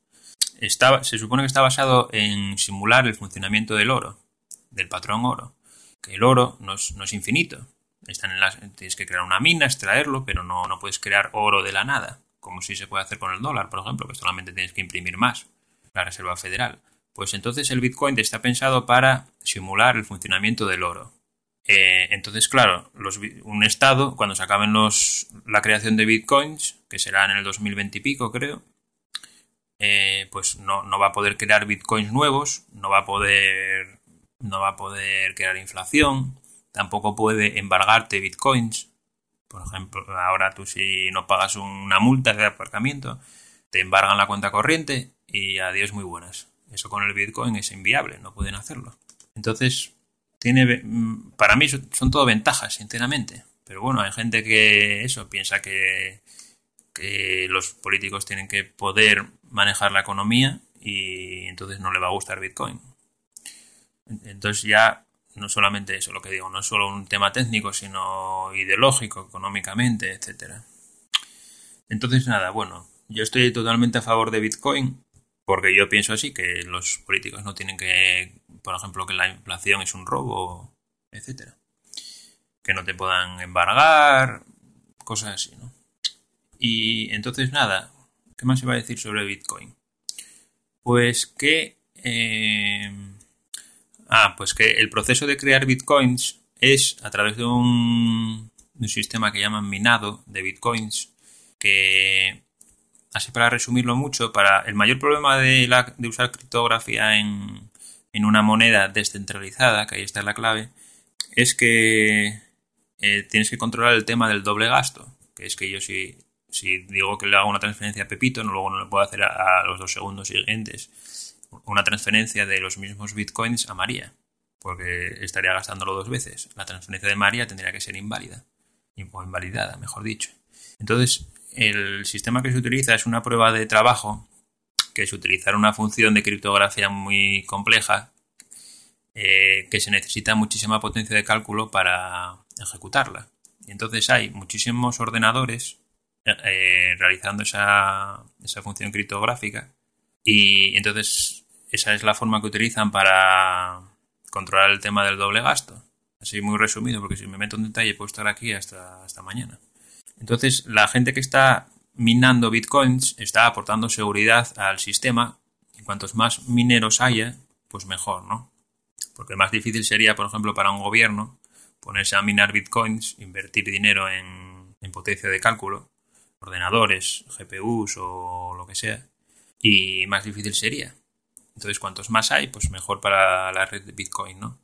se supone que está basado en simular el funcionamiento del oro, del patrón oro. Que el oro no es, infinito. Están en las, tienes que crear una mina, extraerlo, pero no, no puedes crear oro de la nada como si se puede hacer con el dólar, por ejemplo, que solamente tienes que imprimir más, la Reserva Federal. Pues entonces el Bitcoin está pensado para simular el funcionamiento del oro. Eh, entonces, claro, un Estado, cuando se acaben los, la creación de Bitcoins, que será en el 2020 y pico, creo, eh, pues no, no, va a poder crear Bitcoins nuevos, no va a poder no va a poder crear inflación, tampoco puede embargarte bitcoins. Por ejemplo, ahora tú si no pagas una multa de aparcamiento, te embargan la cuenta corriente y adiós muy buenas. Eso con el bitcoin es inviable, no pueden hacerlo. Entonces, tiene, mm, para mí son todo ventajas, sinceramente. Pero bueno, hay gente que eso piensa que, que los políticos tienen que poder manejar la economía y entonces no le va a gustar Bitcoin. Entonces ya no solamente eso, lo que digo, no es solo un tema técnico, sino ideológico, económicamente, etcétera. Entonces nada, bueno, yo estoy totalmente a favor de Bitcoin porque yo pienso así que los políticos no tienen que, por ejemplo, que la inflación es un robo, etcétera. Que no te puedan embargar, cosas así, ¿no? Y entonces nada, ¿qué más iba a decir sobre Bitcoin? Pues que eh, Ah, pues que el proceso de crear bitcoins es a través de un, sistema que llaman minado de bitcoins, que, así para resumirlo mucho, para el mayor problema de, usar criptografía en, en una moneda descentralizada, que ahí está la clave, es que eh, tienes que controlar el tema del doble gasto, que es que yo si, si digo que le hago una transferencia a Pepito, no, luego no lo puedo hacer a los dos segundos siguientes una transferencia de los mismos bitcoins a María, porque estaría gastándolo dos veces. La transferencia de María tendría que ser inválida, o invalidada, mejor dicho. Entonces, el sistema que se utiliza es una prueba de trabajo, que es utilizar una función de criptografía muy compleja, eh, que se necesita muchísima potencia de cálculo para ejecutarla. Entonces hay muchísimos ordenadores eh, realizando esa, esa función criptográfica y entonces esa es la forma que utilizan para controlar el tema del doble gasto. Así muy resumido, porque si me meto en detalle puedo estar aquí hasta, hasta mañana. Entonces, la gente que está minando bitcoins está aportando seguridad al sistema y cuantos más mineros haya, pues mejor, ¿no? Porque más difícil sería, por ejemplo, para un gobierno ponerse a minar bitcoins, invertir dinero en, en potencia de cálculo, ordenadores, GPUs o lo que sea, y más difícil sería. Entonces, cuantos más hay, pues mejor para la red de Bitcoin, ¿no?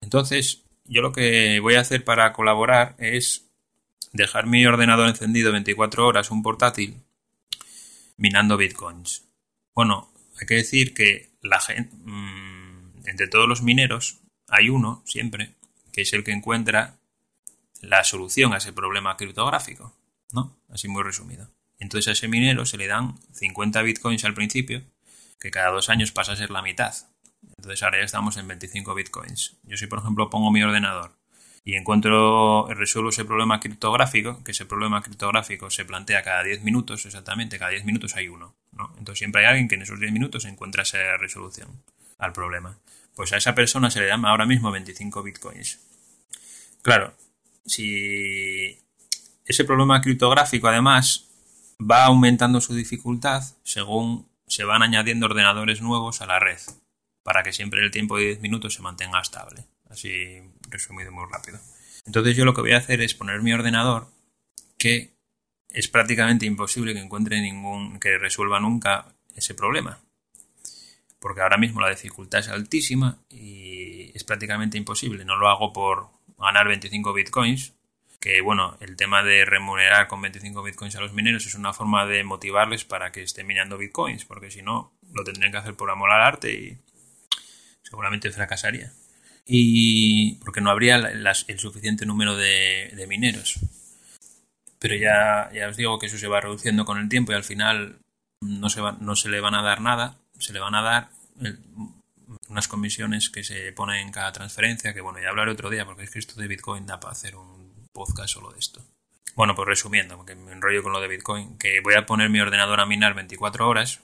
Entonces, yo lo que voy a hacer para colaborar es dejar mi ordenador encendido 24 horas, un portátil, minando Bitcoins. Bueno, hay que decir que la gente, mm, entre todos los mineros, hay uno siempre que es el que encuentra la solución a ese problema criptográfico, ¿no? Así muy resumido. Entonces a ese minero se le dan 50 bitcoins al principio que cada dos años pasa a ser la mitad. Entonces ahora ya estamos en 25 bitcoins. Yo si por ejemplo pongo mi ordenador y encuentro, resuelvo ese problema criptográfico, que ese problema criptográfico se plantea cada 10 minutos, exactamente, cada 10 minutos hay uno. ¿no? Entonces siempre hay alguien que en esos 10 minutos encuentra esa resolución al problema. Pues a esa persona se le llama ahora mismo 25 bitcoins. Claro, si ese problema criptográfico además va aumentando su dificultad según se van añadiendo ordenadores nuevos a la red para que siempre el tiempo de 10 minutos se mantenga estable. Así resumido muy rápido. Entonces yo lo que voy a hacer es poner mi ordenador que es prácticamente imposible que encuentre ningún que resuelva nunca ese problema. Porque ahora mismo la dificultad es altísima y es prácticamente imposible. No lo hago por ganar 25 bitcoins, que bueno, el tema de remunerar con 25 bitcoins a los mineros es una forma de motivarles para que estén minando bitcoins, porque si no, lo tendrían que hacer por amor al arte y seguramente fracasaría. Y porque no habría el suficiente número de, mineros. Pero ya, ya os digo que eso se va reduciendo con el tiempo y al final no se, va, no se le van a dar nada, se le van a dar unas comisiones que se ponen en cada transferencia, que bueno, ya hablaré otro día, porque es que esto de Bitcoin da para hacer un podcast solo de esto. Bueno, pues resumiendo, porque me enrollo con lo de Bitcoin, que voy a poner mi ordenador a minar 24 horas,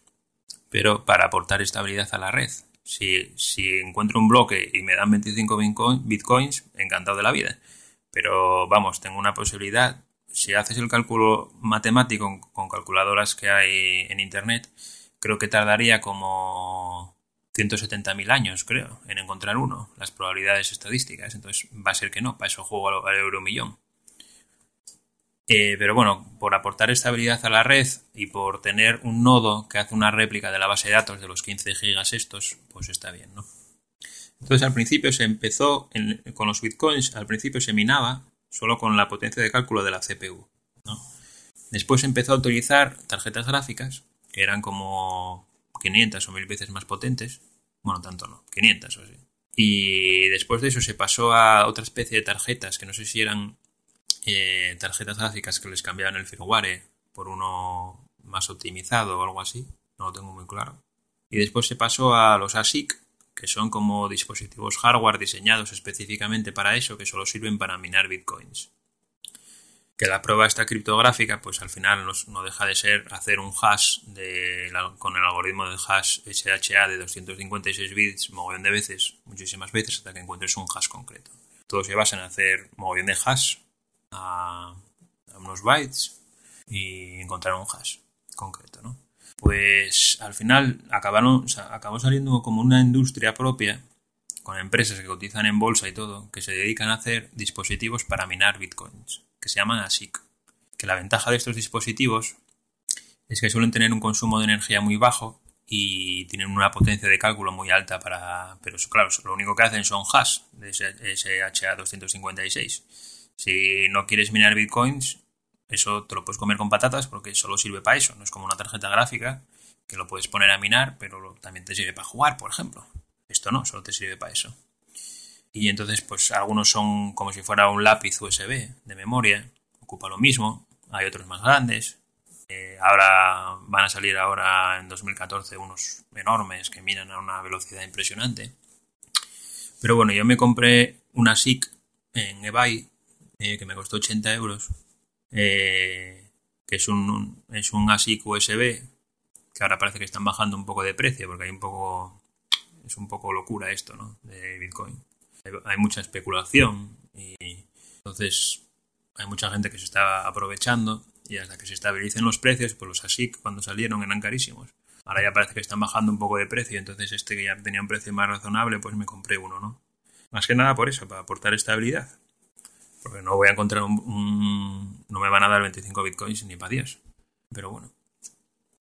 pero para aportar estabilidad a la red. Si, si encuentro un bloque y me dan 25 bitcoins, encantado de la vida. Pero vamos, tengo una posibilidad. Si haces el cálculo matemático con calculadoras que hay en Internet, creo que tardaría como 170.000 años, creo, en encontrar uno, las probabilidades estadísticas. Entonces va a ser que no, para eso juego al euromillón. Eh, pero bueno, por aportar estabilidad a la red y por tener un nodo que hace una réplica de la base de datos de los 15 gigas estos, pues está bien, ¿no? Entonces al principio se empezó con los bitcoins, al principio se minaba solo con la potencia de cálculo de la CPU. Después se empezó a utilizar tarjetas gráficas que eran como 500 o 1000 veces más potentes. Bueno, tanto no, 500 o así. Y después de eso se pasó a otra especie de tarjetas que no sé si eran eh, tarjetas gráficas que les cambiaban el firmware por uno más optimizado o algo así. No lo tengo muy claro. Y después se pasó a los ASIC, que son como dispositivos hardware diseñados específicamente para eso, que solo sirven para minar bitcoins. Que la prueba esta criptográfica, pues al final no, deja de ser hacer un hash con el algoritmo de hash SHA de 256 bits mogollón de veces, muchísimas veces, hasta que encuentres un hash concreto. Todos se basan en hacer mogollón de hash a, unos bytes y encontrar un hash concreto, ¿no? pues al final acabaron, acabó saliendo como una industria propia con empresas que cotizan en bolsa y todo, que se dedican a hacer dispositivos para minar bitcoins, que se llaman ASIC. Que la ventaja de estos dispositivos es que suelen tener un consumo de energía muy bajo y tienen una potencia de cálculo muy alta para... Pero claro, lo único que hacen son hash de SHA-256. Si no quieres minar bitcoins, eso te lo puedes comer con patatas porque solo sirve para eso. No es como una tarjeta gráfica que lo puedes poner a minar, pero también te sirve para jugar, por ejemplo. Esto no, solo te sirve para eso. Y entonces, pues algunos son como si fuera un lápiz USB de memoria, ocupa lo mismo. Hay otros más grandes. Eh, ahora van a salir ahora en 2014 unos enormes que miran a una velocidad impresionante. Pero bueno, yo me compré una SIC en eBay eh, que me costó 80 euros eh, que es un, es un ASIC USB, que ahora parece que están bajando un poco de precio, porque hay un poco, es un poco locura esto, ¿no? De Bitcoin. Hay, mucha especulación y entonces hay mucha gente que se está aprovechando y hasta que se estabilicen los precios, pues los ASIC cuando salieron eran carísimos. Ahora ya parece que están bajando un poco de precio, entonces este que ya tenía un precio más razonable, pues me compré uno, ¿no? Más que nada por eso, para aportar estabilidad. Porque no voy a encontrar un, No me van a dar 25 bitcoins ni para Dios. Pero bueno.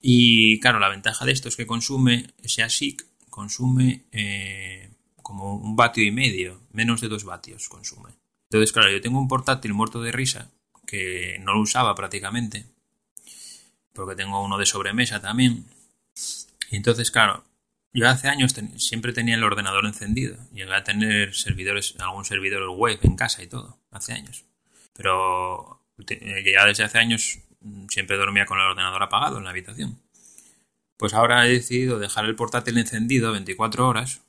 Y claro, la ventaja de esto es que consume, ese ASIC consume eh, como un vatio y medio, menos de dos vatios consume. Entonces, claro, yo tengo un portátil muerto de risa que no lo usaba prácticamente, porque tengo uno de sobremesa también. Y entonces, claro, yo hace años siempre tenía el ordenador encendido. Llegué a tener servidores, algún servidor web en casa y todo, hace años. Pero ya desde hace años mm, siempre dormía con el ordenador apagado en la habitación. Pues ahora he decidido dejar el portátil encendido 24 horas,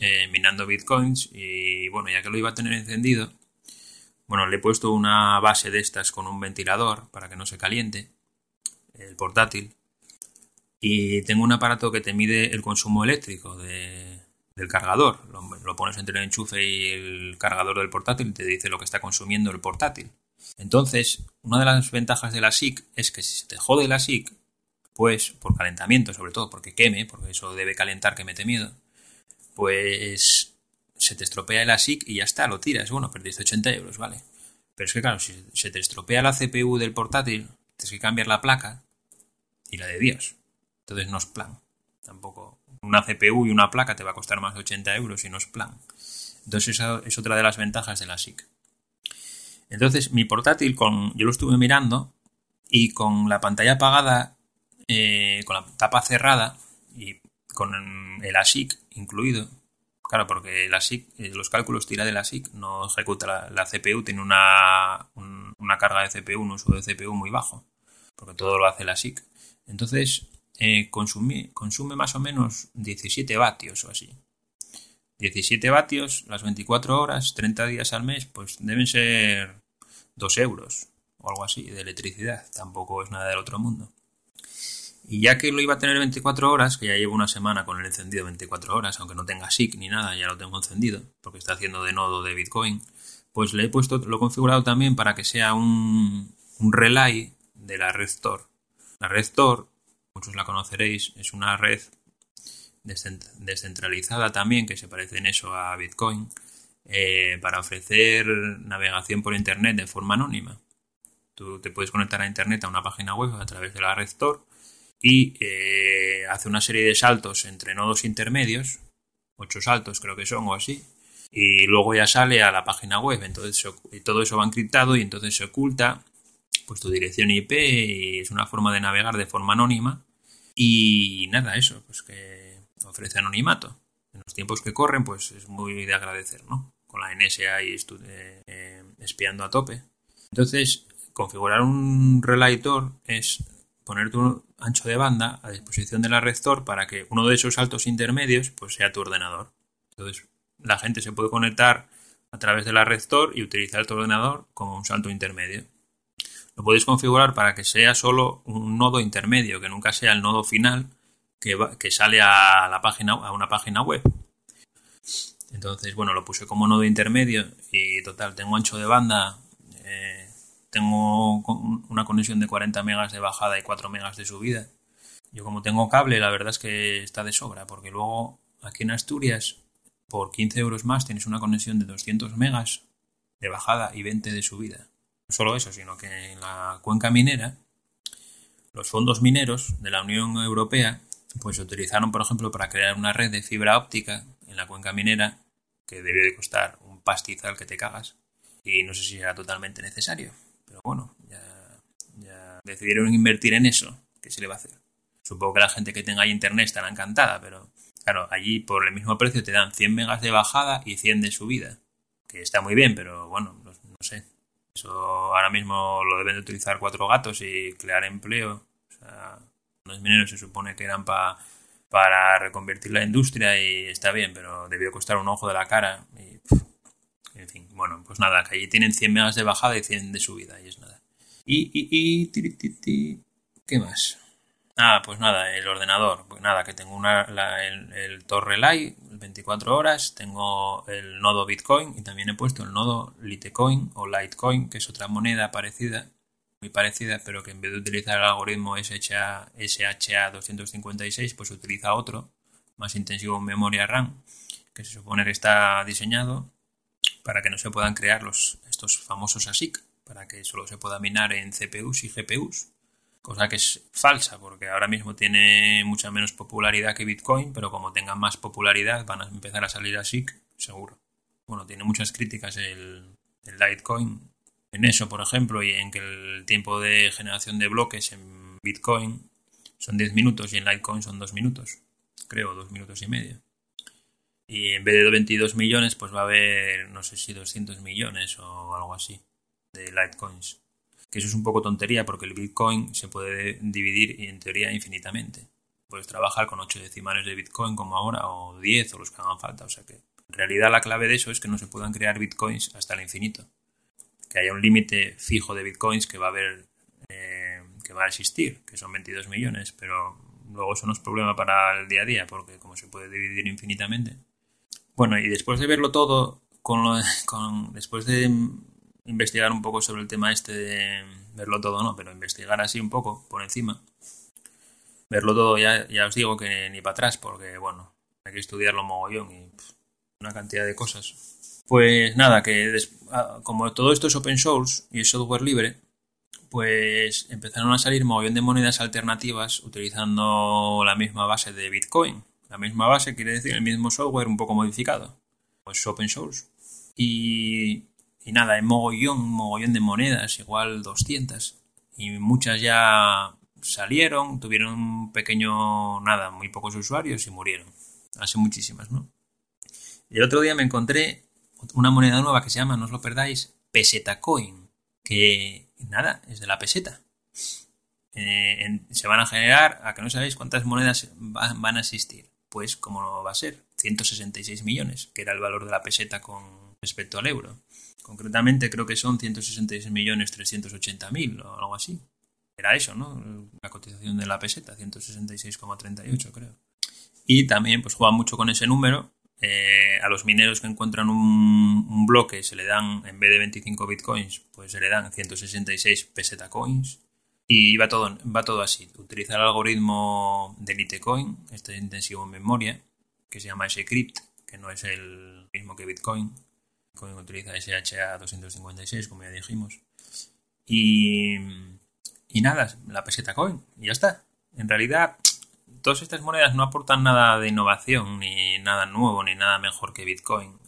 eh, minando bitcoins. Y bueno, ya que lo iba a tener encendido, bueno, le he puesto una base de estas con un ventilador para que no se caliente el portátil y tengo un aparato que te mide el consumo eléctrico del cargador. Lo, pones entre el enchufe y el cargador del portátil y te dice lo que está consumiendo el portátil. Entonces, una de las ventajas de la SIC es que si se te jode la SIC, pues por calentamiento, sobre todo porque queme, porque eso debe calentar que mete miedo, pues se te estropea el ASIC y ya está, lo tiras. Bueno, perdiste 80 euros, vale. Pero es que claro, si se te estropea la CPU del portátil, tienes que cambiar la placa y la de Dios. Entonces no es plan. Tampoco. Una CPU y una placa te va a costar más de 80 euros y no es plan. Entonces esa es otra de las ventajas de la SIC. Entonces mi portátil, con, yo lo estuve mirando y con la pantalla apagada, eh, con la tapa cerrada y con el ASIC incluido, claro, porque el ASIC, eh, los cálculos tira del ASIC, no ejecuta la, CPU, tiene una, una carga de CPU, un uso de CPU muy bajo, porque todo lo hace el ASIC. Entonces, eh, consume, más o menos 17 vatios o así. 17 vatios las 24 horas, 30 días al mes, pues deben ser 2 euros o algo así de electricidad. Tampoco es nada del otro mundo. Y ya que lo iba a tener 24 horas, que ya llevo una semana con el encendido 24 horas, aunque no tenga SIC ni nada, ya lo tengo encendido, porque está haciendo de nodo de Bitcoin, pues le he puesto, lo he configurado también para que sea un, un relay de la red Tor. La red Tor muchos la conoceréis, es una red descentralizada también, que se parece en eso a Bitcoin, eh, para ofrecer navegación por Internet de forma anónima. Tú te puedes conectar a Internet a una página web a través de la red Tor y eh, hace una serie de saltos entre nodos intermedios ocho saltos creo que son o así. Y luego ya sale a la página web, entonces todo eso va encriptado y entonces se oculta pues tu dirección IP y es una forma de navegar de forma anónima y nada, eso, pues que ofrece anonimato. En los tiempos que corren, pues es muy de agradecer, ¿no? Con la NSA y eh, eh, espiando a tope. Entonces, configurar un relator es poner tu ancho de banda a disposición de la para que uno de esos saltos intermedios pues sea tu ordenador. Entonces, la gente se puede conectar a través de la y utilizar tu ordenador como un salto intermedio. Lo podéis configurar para que sea solo un nodo intermedio, que nunca sea el nodo final que, sale a la página a una página web. Entonces, bueno, lo puse como nodo intermedio y total, tengo ancho de banda eh, tengo una conexión de 40 megas de bajada y 4 megas de subida. Yo como tengo cable, la verdad es que está de sobra, porque luego aquí en Asturias, por 15 euros más, tienes una conexión de 200 megas de bajada y 20 de subida. No solo eso, sino que en la cuenca minera, los fondos mineros de la Unión Europea, pues se utilizaron, por ejemplo, para crear una red de fibra óptica en la cuenca minera, que debió de costar un pastizal que te cagas, y no sé si era totalmente necesario. Pero bueno, ya, decidieron invertir en eso. ¿Qué se le va a hacer? Supongo que la gente que tenga ahí internet estará encantada, pero claro, allí por el mismo precio te dan 100 megas de bajada y 100 de subida. Que está muy bien, pero bueno, no, sé. Eso ahora mismo lo deben de utilizar cuatro gatos y crear empleo. O sea, los mineros se supone que eran para reconvertir la industria y está bien, pero debió costar un ojo de la cara. Y, en fin, bueno, pues nada, que allí tienen 100 megas de bajada y 100 de subida y es nada. Y, y, y, ¿qué más? Ah, pues nada, el ordenador. Pues nada, que tengo una, el, el Torre Light, 24 horas, tengo el nodo Bitcoin y también he puesto el nodo Litecoin o Litecoin, que es otra moneda parecida, muy parecida, pero que en vez de utilizar el algoritmo SHA, SHA-256, pues utiliza otro, más intensivo en memoria RAM, que se supone que está diseñado para que no se puedan crear los, estos famosos ASIC, para que solo se pueda minar en CPUs y GPUs, cosa que es falsa, porque ahora mismo tiene mucha menos popularidad que Bitcoin, pero como tengan más popularidad van a empezar a salir ASIC, seguro. Bueno, tiene muchas críticas el, el Litecoin en eso, por ejemplo, y en que el tiempo de generación de bloques en Bitcoin son 10 minutos y en Litecoin son 2 minutos, creo, 2 minutos y medio. Y en vez de 22 millones, pues va a haber, no sé si 200 millones o algo así de Litecoins. Que eso es un poco tontería porque el Bitcoin se puede dividir en teoría infinitamente. Puedes trabajar con 8 decimales de Bitcoin como ahora o 10 o los que hagan falta. O sea que en realidad la clave de eso es que no se puedan crear Bitcoins hasta el infinito. Que haya un límite fijo de Bitcoins que va a haber, eh, que va a existir, que son 22 millones, pero luego eso no es problema para el día a día porque como se puede dividir infinitamente, bueno, y después de verlo todo, con, con después de investigar un poco sobre el tema este de verlo todo, no, pero investigar así un poco por encima, verlo todo ya, ya os digo que ni para atrás, porque bueno, hay que estudiarlo mogollón y una cantidad de cosas. Pues nada, que ah, como todo esto es open source y es software libre, pues empezaron a salir mogollón de monedas alternativas utilizando la misma base de Bitcoin. La misma base quiere decir el mismo software un poco modificado. Pues open source. Y, y nada, hay mogollón, mogollón de monedas, igual 200. Y muchas ya salieron, tuvieron un pequeño, nada, muy pocos usuarios y murieron. Hace muchísimas, ¿no? Y el otro día me encontré una moneda nueva que se llama, no os lo perdáis, Peseta Coin, que nada, es de la peseta. Eh, se van a generar, a que no sabéis cuántas monedas van a existir pues ¿cómo va a ser? 166 millones, que era el valor de la peseta con respecto al euro. Concretamente creo que son 166 millones 380 mil o algo así. Era eso, ¿no? La cotización de la peseta, 166,38 creo. Y también pues juega mucho con ese número. Eh, a los mineros que encuentran un, bloque se le dan, en vez de 25 bitcoins, pues se le dan 166 peseta coins. Y va todo, va todo así. Utilizar el algoritmo de Litecoin, este intensivo en memoria, que se llama SCrypt, que no es el mismo que Bitcoin. Bitcoin utiliza SHA-256, como ya dijimos. Y, y nada, la peseta coin, y ya está. En realidad, todas estas monedas no aportan nada de innovación, ni nada nuevo, ni nada mejor que Bitcoin.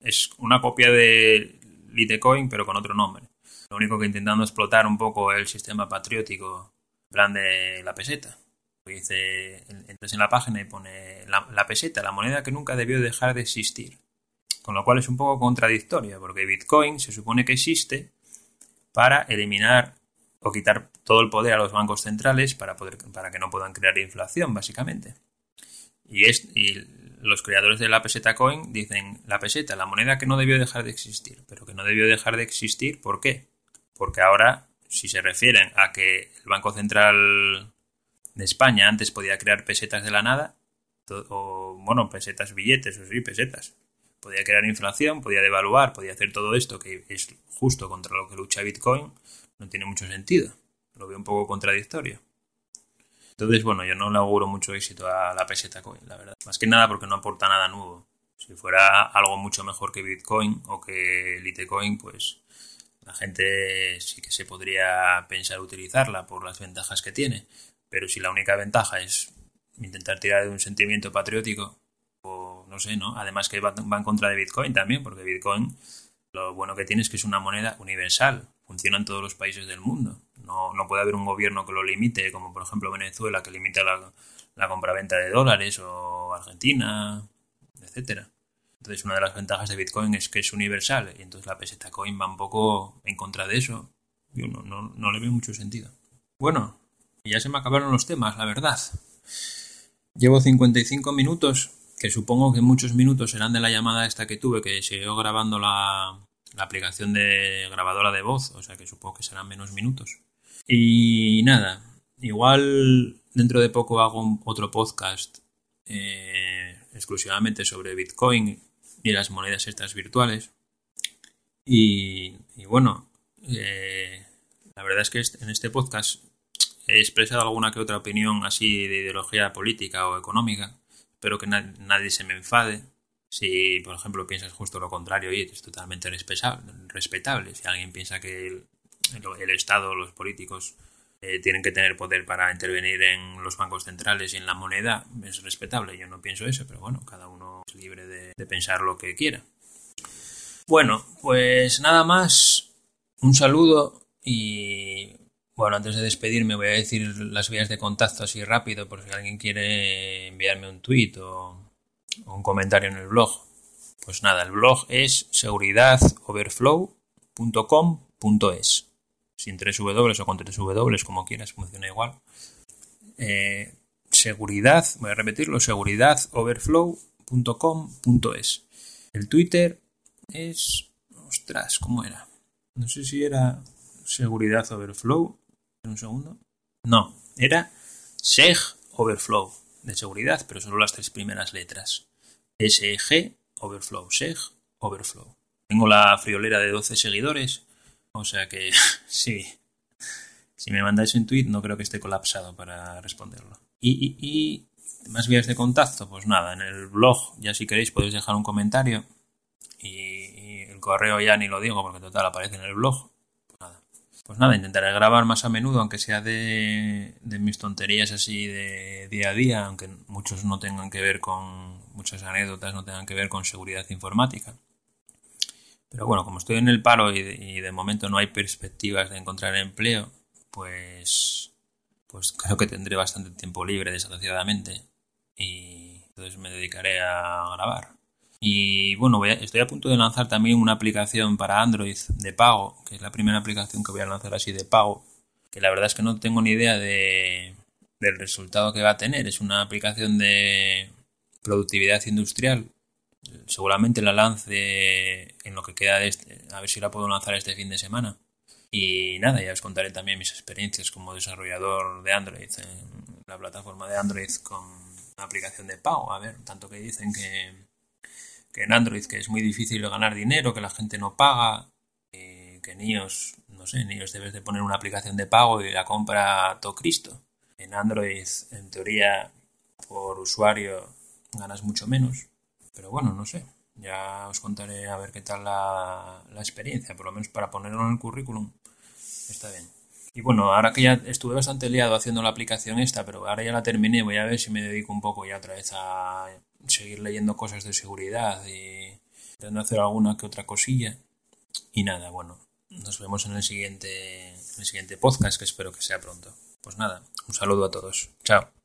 Es una copia de Litecoin, pero con otro nombre. Lo único que intentando explotar un poco el sistema patriótico, plan de la peseta. Dice, entras en la página y pone la, peseta, la moneda que nunca debió dejar de existir. Con lo cual es un poco contradictoria, porque Bitcoin se supone que existe para eliminar o quitar todo el poder a los bancos centrales para, poder, para que no puedan crear inflación, básicamente. Y, es, y los creadores de la peseta coin dicen, la peseta, la moneda que no debió dejar de existir, pero que no debió dejar de existir, ¿por qué? porque ahora, si se refieren a que el Banco Central de España antes podía crear pesetas de la nada, o bueno, pesetas, billetes, o sí, pesetas. Podía crear inflación, podía devaluar, podía hacer todo esto que es justo contra lo que lucha Bitcoin, no tiene mucho sentido. Lo veo un poco contradictorio. Entonces, bueno, yo no le auguro mucho éxito a la peseta coin, la verdad. Más que nada porque no aporta nada nuevo. Si fuera algo mucho mejor que Bitcoin o que Litecoin, pues la gente sí que se podría pensar utilizarla por las ventajas que tiene, pero si la única ventaja es intentar tirar de un sentimiento patriótico, o no sé, ¿no? Además que va, en contra de Bitcoin también, porque Bitcoin lo bueno que tiene es que es una moneda universal, funciona en todos los países del mundo. No, no puede haber un gobierno que lo limite, como por ejemplo Venezuela, que limita la, la compraventa de dólares, o Argentina, etcétera. Entonces, una de las ventajas de Bitcoin es que es universal y entonces la peseta coin va un poco en contra de eso. Yo no, no, le veo mucho sentido. Bueno, ya se me acabaron los temas, la verdad. Llevo 55 minutos, que supongo que muchos minutos serán de la llamada esta que tuve, que siguió grabando la, aplicación de grabadora de voz, o sea que supongo que serán menos minutos. Y nada, igual dentro de poco hago otro podcast eh, exclusivamente sobre Bitcoin y las monedas estas virtuales. Y, bueno, eh, la verdad es que en este podcast he expresado alguna que otra opinión así de ideología política o económica. Espero que nadie se me enfade. Si, por ejemplo, piensas justo lo contrario, y es totalmente respetable. Si alguien piensa que el, Estado, los políticos, eh, tienen que tener poder para intervenir en los bancos centrales y en la moneda, es respetable. Yo no pienso eso, pero bueno, cada uno es libre de, pensar lo que quiera. Bueno, pues nada más. Un saludo y bueno, antes de despedirme voy a decir las vías de contacto así rápido por si alguien quiere enviarme un tweet o, un comentario en el blog. Pues nada, el blog es seguridadoverflow.com.es sin tres W o con tres W, como quieras, funciona igual. Eh, seguridad, voy a repetirlo, seguridadoverflow.com.es. El Twitter es... Ostras, ¿cómo era? No sé si era seguridad overflow. Un segundo. No, era seg overflow de seguridad, pero solo las tres primeras letras. SEG overflow, seg overflow. Tengo la friolera de 12 seguidores o sea que sí. Si me mandáis un tweet, no creo que esté colapsado para responderlo. Y, y, más vías de contacto, pues nada, en el blog, ya si queréis podéis dejar un comentario. Y, el correo ya ni lo digo porque total aparece en el blog. Pues nada. Intentaré grabar más a menudo, aunque sea de, de mis tonterías así de día a día, aunque muchos no tengan que ver con, muchas anécdotas no tengan que ver con seguridad informática. Pero bueno, como estoy en el paro y de, momento no hay perspectivas de encontrar empleo, pues, pues creo que tendré bastante tiempo libre, desgraciadamente. Y entonces me dedicaré a grabar. Y bueno, estoy a punto de lanzar también una aplicación para Android de pago, que es la primera aplicación que voy a lanzar así de pago, que la verdad es que no tengo ni idea de, del resultado que va a tener. Es una aplicación de productividad industrial seguramente la lance en lo que queda de este, a ver si la puedo lanzar este fin de semana. Y nada, ya os contaré también mis experiencias como desarrollador de Android en la plataforma de Android con una aplicación de pago. A ver, tanto que dicen que, que en Android que es muy difícil ganar dinero, que la gente no paga, y que ni iOS, no sé, ni iOS debes de poner una aplicación de pago y la compra todo Cristo. En Android, en teoría, por usuario ganas mucho menos pero bueno, no sé. Ya os contaré a ver qué tal la, experiencia, por lo menos para ponerlo en el currículum. Está bien. Y bueno, ahora que ya estuve bastante liado haciendo la aplicación esta, pero ahora ya la terminé, voy a ver si me dedico un poco ya otra vez a seguir leyendo cosas de seguridad y intentando hacer alguna que otra cosilla. Y nada, bueno, nos vemos en el siguiente, en el siguiente podcast, que espero que sea pronto. Pues nada, un saludo a todos. Chao.